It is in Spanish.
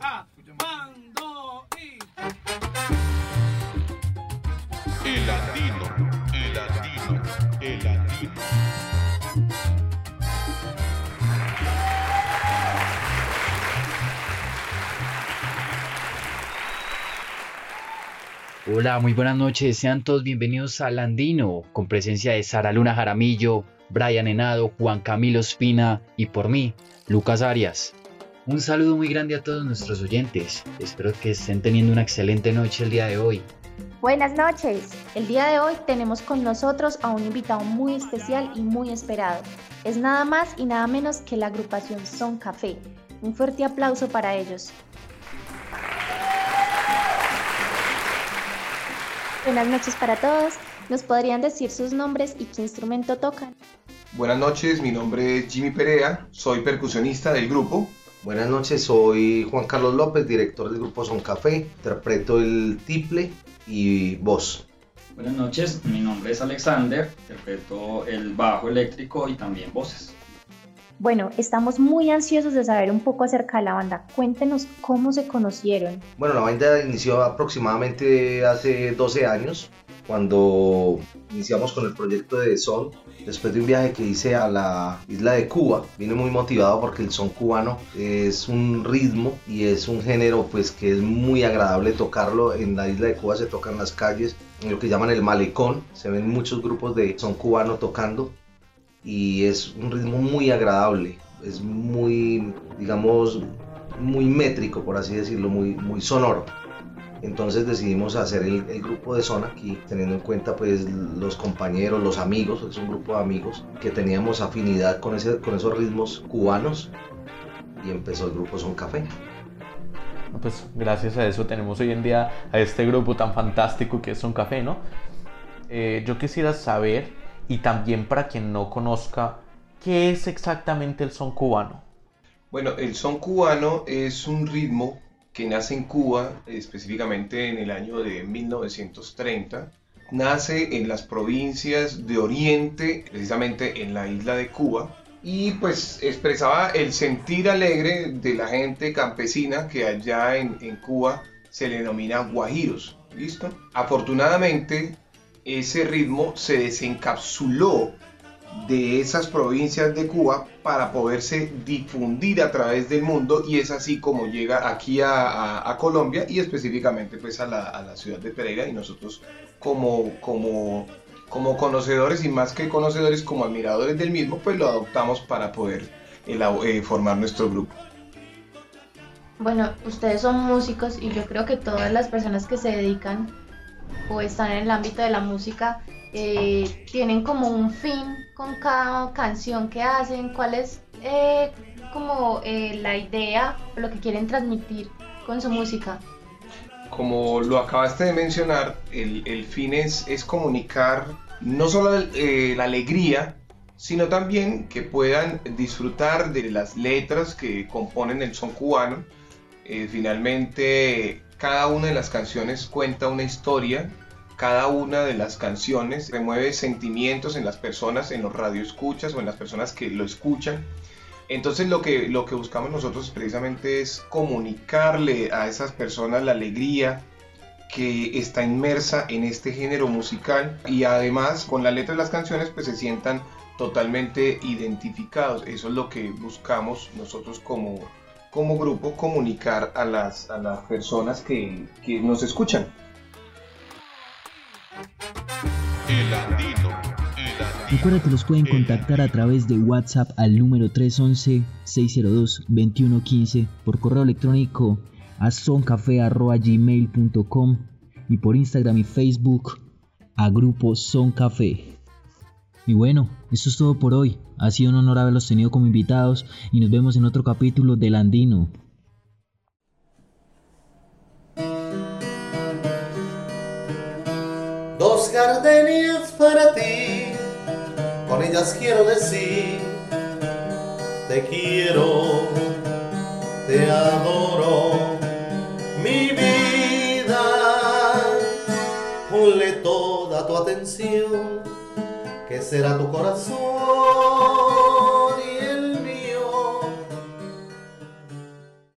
Ah, mando y. El andino, el andino, el andino. Hola, muy buenas noches. Sean todos bienvenidos al Andino, con presencia de Sara Luna Jaramillo, Brian Henado, Juan Camilo Espina y por mí, Lucas Arias. Un saludo muy grande a todos nuestros oyentes. Espero que estén teniendo una excelente noche el día de hoy. Buenas noches. El día de hoy tenemos con nosotros a un invitado muy especial y muy esperado. Es nada más y nada menos que la agrupación Son Café. Un fuerte aplauso para ellos. Buenas noches para todos. ¿Nos podrían decir sus nombres y qué instrumento tocan? Buenas noches, mi nombre es Jimmy Perea, soy percusionista del grupo. Buenas noches, soy Juan Carlos López, director del grupo Son Café. Interpreto el tiple y voz. Buenas noches, mi nombre es Alexander, interpreto el bajo eléctrico y también voces. Bueno, estamos muy ansiosos de saber un poco acerca de la banda. Cuéntenos cómo se conocieron. Bueno, la banda inició aproximadamente hace 12 años, cuando iniciamos con el proyecto de son, después de un viaje que hice a la isla de Cuba. Vine muy motivado porque el son cubano es un ritmo y es un género pues que es muy agradable tocarlo. En la isla de Cuba se tocan las calles, en lo que llaman el malecón. Se ven muchos grupos de son cubano tocando y es un ritmo muy agradable. Es muy, digamos, muy métrico, por así decirlo, muy, muy sonoro. Entonces decidimos hacer el, el, grupo de Son aquí, teniendo en cuenta pues los compañeros, los amigos, es un grupo de amigos que teníamos afinidad con, ese, con esos ritmos cubanos y empezó el grupo Son Café. Pues gracias a eso tenemos hoy en día a este grupo tan fantástico que es Son Café, ¿no? Eh, yo quisiera saber, y también para quien no conozca, ¿qué es exactamente el son cubano? Bueno, el son cubano es un ritmo que nace en Cuba, específicamente en el año de 1930. Nace en las provincias de Oriente, precisamente en la isla de Cuba, y pues expresaba el sentir alegre de la gente campesina que allá en, en Cuba se le denomina guajiros. ¿Listo? Afortunadamente, ese ritmo se desencapsuló de esas provincias de Cuba para poderse difundir a través del mundo y es así como llega aquí a, Colombia y específicamente pues a la, a la, ciudad de Pereira y nosotros como, como, como conocedores y más que conocedores como admiradores del mismo pues lo adoptamos para poder eh, formar nuestro grupo. Bueno, ustedes son músicos y yo creo que todas las personas que se dedican o están en el ámbito de la música eh, tienen como un fin con cada canción que hacen, cuál es eh, como eh, la idea lo que quieren transmitir con su música. Como lo acabaste de mencionar, el, el fin es, es, comunicar no solo eh, la alegría, sino también que puedan disfrutar de las letras que componen el son cubano. Eh, finalmente, cada una de las canciones cuenta una historia cada una de las canciones remueve sentimientos en las personas, en los radioescuchas o en las personas que lo escuchan. Entonces lo que, lo que buscamos nosotros precisamente es comunicarle a esas personas la alegría que está inmersa en este género musical y además con la letra de las canciones pues se sientan totalmente identificados. Eso es lo que buscamos nosotros como, como grupo, comunicar a las, a las personas que, que nos escuchan. Recuerda que los pueden contactar a través de WhatsApp al número 311-602-2115, por correo electrónico a soncafé.gmail.com y por Instagram y Facebook a Grupo Son Café. Y bueno, eso es todo por hoy. Ha sido un honor haberlos tenido como invitados y nos vemos en otro capítulo del Andino. Dos gardenias para ti, con ellas quiero decir, te quiero, te adoro, mi vida, ponle toda tu atención, que será tu corazón